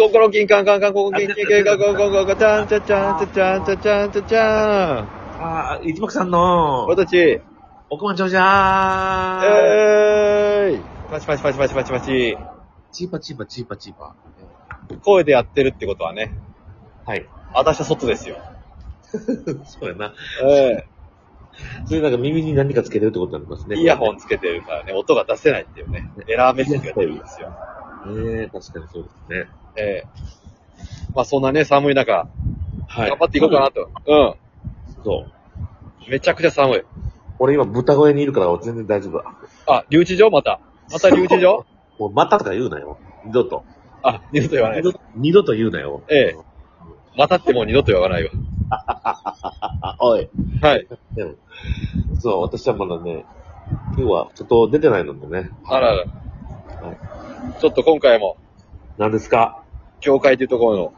心キンカンカンカン、ココキンキンキンカンコンコンコンコン、チャンチャチャンチャチャンチャチャンチャチャン。ああ、一目さんの、俺たち、え億万長者ーい。パチパチパチパチパチパチ。チーパチーパチーパチーパ。声でやってるってことはね、はい。私は外ですよ。そうやな。えそれなんか耳に何かつけてるってことになりますね。イヤホンつけてるからね、音が出せないっていうね、エラーメッセージが出るんですよ。ねえ、確かにそうですね。ええまあそんなね、寒い中、は頑張っていこうかなと。うん。そう。めちゃくちゃ寒い。俺今豚小屋にいるから全然大丈夫だ。あ、留置場？また。また留置場？もうまたとか言うなよ。二度と。あ、二度と言わない二。度二度と言うなよ。ええまたってもう二度と言わないわ。あ、おい。はい。でも、そう、私はまだね、今日はちょっと出てないのでね。あらら。ちょっと今回も、何ですか？教会というところの、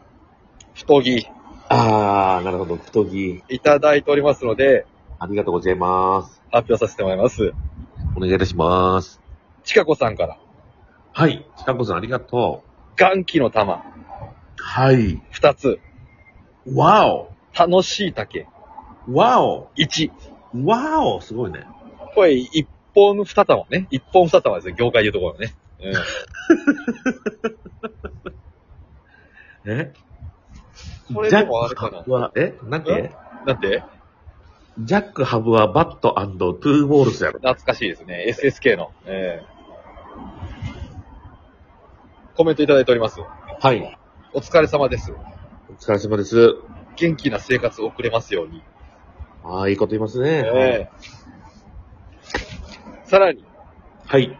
太着、あー、なるほど。太着。いただいておりますので、ありがとうございます。発表させてもらいます。お願いいたします。ちかこさんから、はい。ちかこさんありがと元気の玉、う。はい。二つ、わお楽しい竹、わお一。わおすごいね。これ、一本二玉ね。一本二玉ですよ、業界でいうところのね。え？これでもあれかな Jack have a、え？なんて？うん。なんて？ Jack have a bat two balls やろ。懐かしいですね。SSK の。ええコメントいただいております。はい。お疲れ様です。お疲れ様です。元気な生活を送れますように。ああ、いいこと言いますね。ええさらに、はい。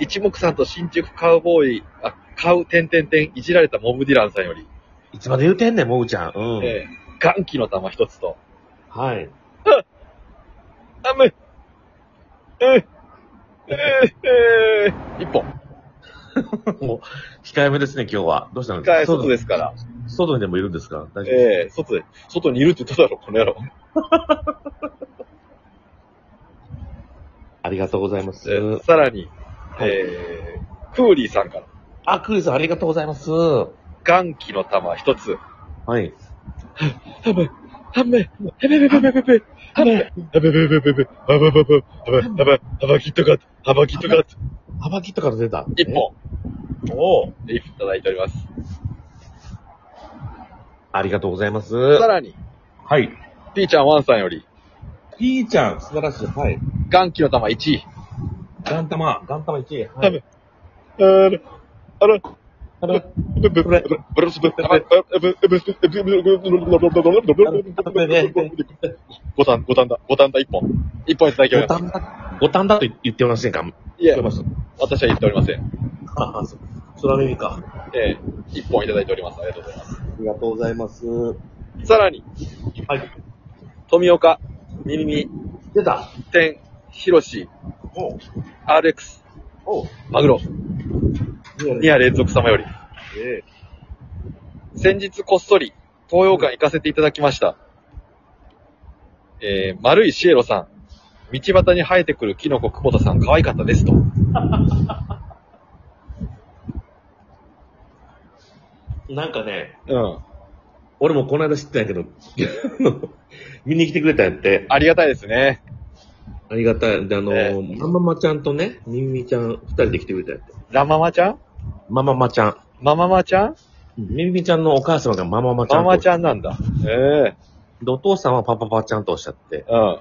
一目散と新宿カウボーイ、あ、買う、てんてんてん、いじられたモブディランさんより、いつまで言うてんねん、もうちゃん。うん。ええ元気の玉一つと、はい。あむ、ええええええ一本。もう、控えめですね、今日は。どうしたんですか？一回外ですから。外にでもいるんですか？大丈夫ええ外で、外にいるって言っただろ、この野郎。ありがとうございます。ええさらに、えー、クーリーさんから、あ、クリスありがとうございます。元気の玉一つ。はい。はめ、はめ、へべべべべべべ、はめ、はべべべべべべ、はばばば、はば、はば、はばキットカット、はばキットカット、幅切ったから出た。一本、え。おお。いただいております。ありがとうございます。さらに、はい。ピーちゃんワンさんより、ピーちゃん、素晴らしい。はい。元気の玉1位。ガンタマ、ガンタマ1位。ははいい。あら、あら、あの、ブブブブブルスブブブブブ五反、五反だ、五反だ一本。一本いただきます。五反だ、と言ってませんかいえ私は言っておりません。ああ、そう。空耳か。ええ、一本いただいております。ありがとうございます。ありがとうございます。さらに、はい。富岡、ミニミ、出た。天、ヒロシ、おう RX、マグロ、2夜連続様より、え先日こっそり東洋館行かせていただきました。えー、丸いシエロさん、道端に生えてくるキノコ久保田さん可愛かったですと。え なんかね、うん。俺もこの間知ったんやけど、見に来てくれたんやって。ありがたいですね。ありがたい。で、あの、えマママちゃんとね、ミミミちゃん、二人で来てくれたんやって。ラママちゃん？マママちゃん。マママちゃん？ミミミちゃんのお母様がマママちゃんと。ママちゃんなんだ。えで、お父さんはパパパちゃんとおっしゃって、えうん。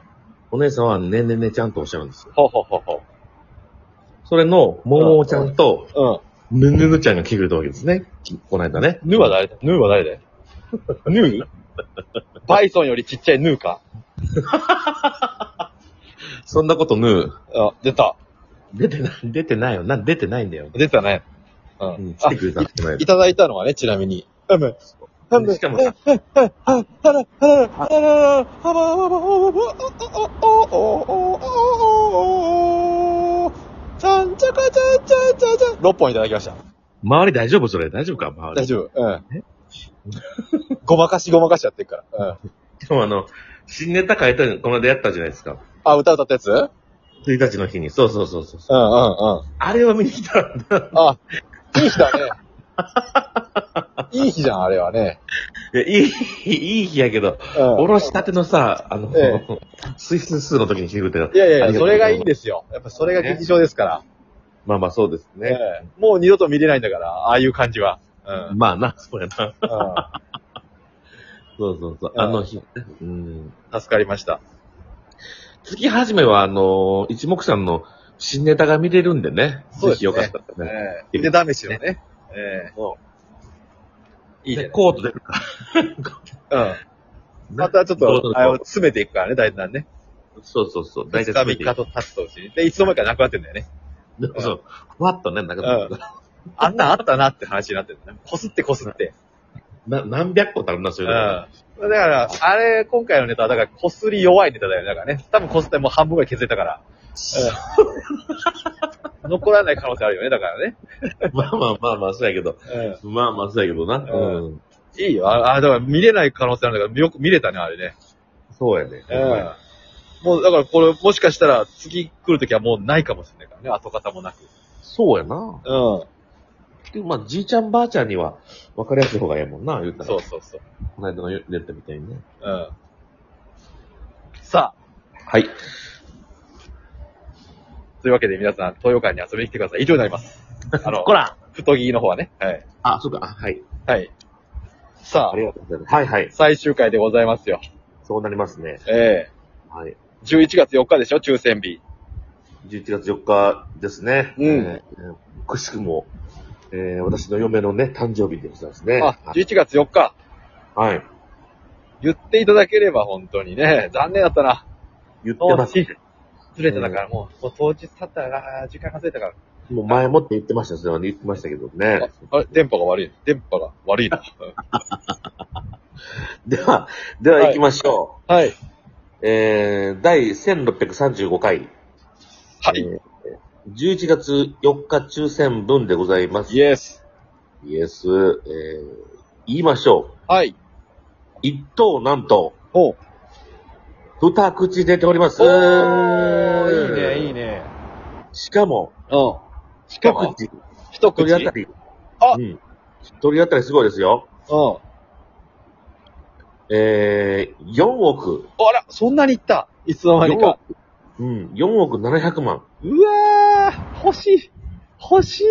お姉さんはねねねちゃんとおっしゃるんですよ。ほうほうほうほそれの、ももちゃんと、う。うん。ぬぬぬちゃんが来てくれたわけですね。この間ね。ヌーは誰だ？ヌーは誰だよヌーバイソンよりちっちゃいヌーか？そんなことぬあ、出た。出てない、出てないよ。な、出てないんだよ。出たね。ううんん、来てくれたってないいただいたのはね、ちなみに。うん。しかも。さ、6本いただきました。周り大丈夫それ大丈夫か周り。大丈夫。うん。ごまかしごまかしやってるから。うん。でもあの、新ネタ書いたのこの間やったじゃないですか。あ、歌歌ったやつうん。うん。1日の日に。そうそうそうそう。うん。あれを見に来たん。だ。あ、いい人だね。いい日じゃん、あれはね。いや、いい、いい日やけど、うんおろしたてのさ、あの、えスイス数の時に来てくれたよいやいやいや、それがいいんす。ですよ。やっぱそれが劇場ですから。まあまあそうですね。ええもう二度と見れないんだから、ああいう感じは。うん。まあな、そうやな。うそうそうそう。うんあの日、うん。ん。助かりました。月始めは、あの、一目散の新ネタが見れるんでね。そうですねよかったらね。ええ腕試しのね。ええそいいねで。コート出るかうん。またちょっと、あの、詰めていくからね、だんだんね。そうそうそう。大2体日3日と経つとうちに。で、いつの間にかなくなってんだよね。そう。ふわっとね、なんか、あんなんあったなって話になってるね。こすってこすって。な何百個あるな、そうう。いうんのが。だから、あれ、今回のネタは、だから、こすり弱いネタだよね。だからね。多分こすってもう半分ぐらい削れたから。うん。残らない可能性あるよね、だからね。まあまあまあまあ、そうやけど。うまあまあ、そうやけどな。ううん。ん。いいよ。あ、あだから見れない可能性あるんだから、よく見れたね、あれね。そうやね。うん。もう、だからこれ、もしかしたら、次来るときはもうないかもしれないからね、跡形もなく。そうやな。うん。でもまあ、じいちゃんばあちゃんには分かりやすい方がええもんな、言うたら。そうそうそう。この間の言ったみたいにね。うん。さはい。あ、というわけで皆さん、東洋館に遊びに来てください。以上になります。あの こ、ら太着の方はね。はい。あ、そうか、あはい。はい。さありがとうございます。はいはい。最終回でございますよ。そうなりますね。ええはい。11月4日でしょ、抽選日。11月4日ですね。うんえーくしくも、えー私の嫁のね、誕生日でございますね。あ、11月4日。はい。言っていただければ本当にね。残念だったな。言ってます。ずれてたから、もう、当日経ったら、あー時間がずれたから。もう前もって言ってました、それはね言ってましたけどね。ああれ、電波が悪い。電波が悪いな。では、では行きましょう。はい。えー、第1635回。はい。えー11月4日抽選分でございます。イエス。イエス。えー、言いましょう。はい。一等なんと、おう。二口出ております。いいね、いいね。しかも、うん。一口。一口？一人当たり。あうん。一人当たりすごいですよ。うん。えー、4億。あら、そんなにいった？いつの間にか。うん、4億700万。うわー、欲しい。欲しい。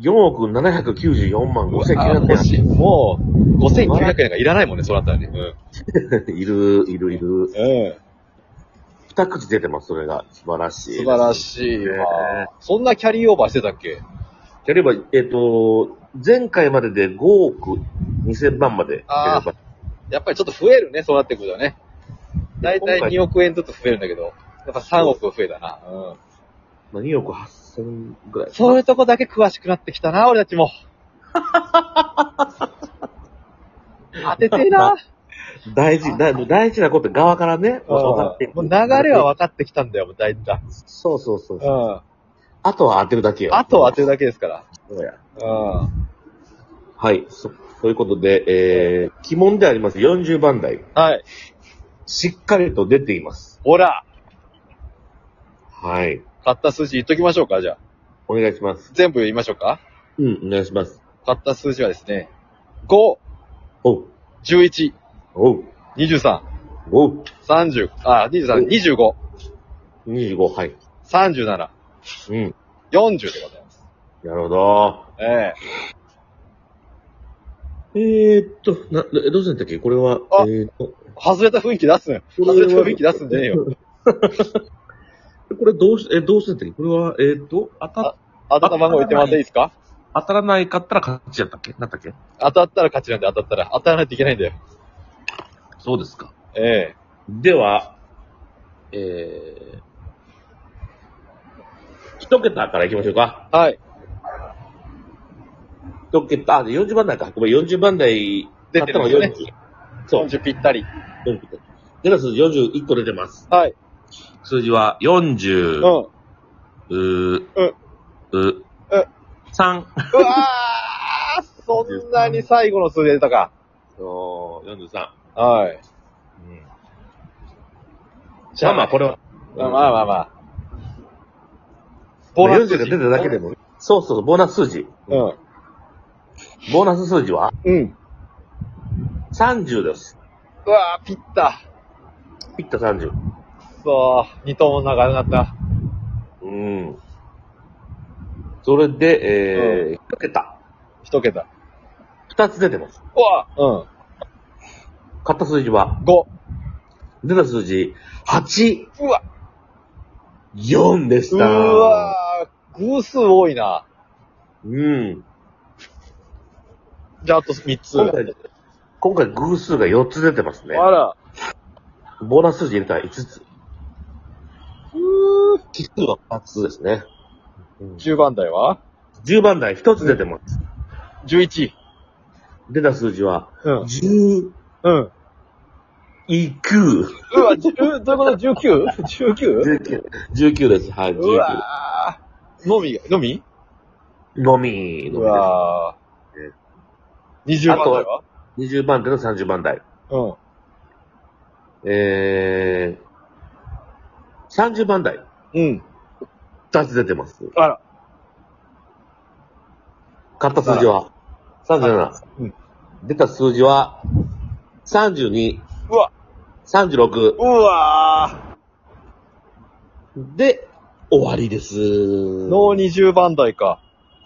4億794万あ5900欲しい。もう、5900円がいらないもんね、そうなったらね。円。いる、いる、いる。二口出てます、それが。素晴らしい。素晴らしいねわ。そんなキャリーオーバーしてたっけ？やれば、えっ、と、前回までで5億2000万まで。やっぱりちょっと増えるね、そうなってくるとね。だいたい今回2億円ずつ増えるんだけど、やっぱ3億増えたな。うん。まあ、2億8000ぐらい。そういうとこだけ詳しくなってきたな、俺たちも。当ててえな。大事、だ大事なこと側からね、うん分かってもう流れは分かってきたんだよ、もう大体。そうそうそううそう。ん。あとは当てるだけよ。あとは当てるだけですから。そうや。うん。はい。そ、ということで、えー、鬼門であります40番台。はい。しっかりと出ています。ほら、はい。買った数字言っときましょうか、じゃあ。お願いします。全部言いましょうか？うん、お願いします。買った数字はですね、5、おう、11、おう、23、おう、30、あ、23、25、25、はい。37、うん。40でございます。なるほど。えええーっと、な、えどうするんだっけ？これは、あえーっと、外れた雰囲気出すね。外れた雰囲気出すんじゃねえよ。これどうし、え、どうするんだっけ？これは、えーっと、当た、当たった番号言ってもらっていいですか？当たらないかったら勝ちやったっけ？なんだっけ？当たったら勝ちなんで当たったら。当たらないといけないんだよ。そうですか。ええでは、えー、一桁からいきましょうか。はい。一桁、あ、で40番台か。ごめん、40番台。出てるんですよね買ったのが40。そう。40ぴったり。40桁。では数字41個出てます。はい。数字は40、うん。うわうー、うんう、3。ーそんなに最後の数字出たか。そう、43。はい。うん。じゃあまあまあ、これは。まあまあまあまあ。ボーナス数字数字が出ただけでも。そうそう、ボーナス数字。うん。ボーナス数字は？うん。30です。うわー、ピッタ。ピッタ30。そう、二頭も長くなった。うん。それで、えー、一桁。一桁。二つ出てます。うわうん。買った数字は、5。出た数字、8、うわ4でしうた。わー、偶数多いな。うん。じゃあ、あと3つ。今回、今回偶数が4つ出てますね。あら。ボーナス数字入れたら5つ。奇数は2つですね。10番台は？10番台1つ出てます。?11。出た数字は、うん。10、うん。いく、うわ、10どういうこと ?19?19? 19、19です。はい、う19。わー。のみ、のみ？のみ、うのみわー。20番台は？です。20番台と30番台。うん。えー、30番台、うん。2つ出てます。あら。買った数字は、37。うん出た数字は、32、うわ。36うわで、終わりです。ー。の20番台か。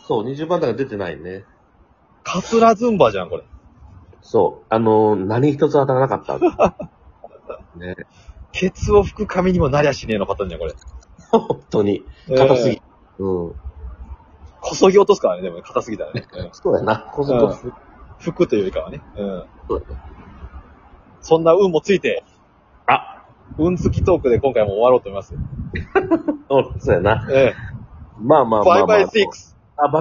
そう、20番台が出てないね。カスラズンバじゃん、これ。そう。あのー何一つ当たらなかった。ね。ケツを拭く髪にもなりゃしねえのパターンじゃん、これ。本当に。硬すぎ。うん。こそぎ落とすからね、でも硬すぎたらね。うんそうやな。こそこそ。拭くというよりかはね。うん。そうだねそんな運もついて、あ、運付きトークで今回も終わろうと思います。うんそうやな。ええ。まあまあまあまあ。バイバイシックス。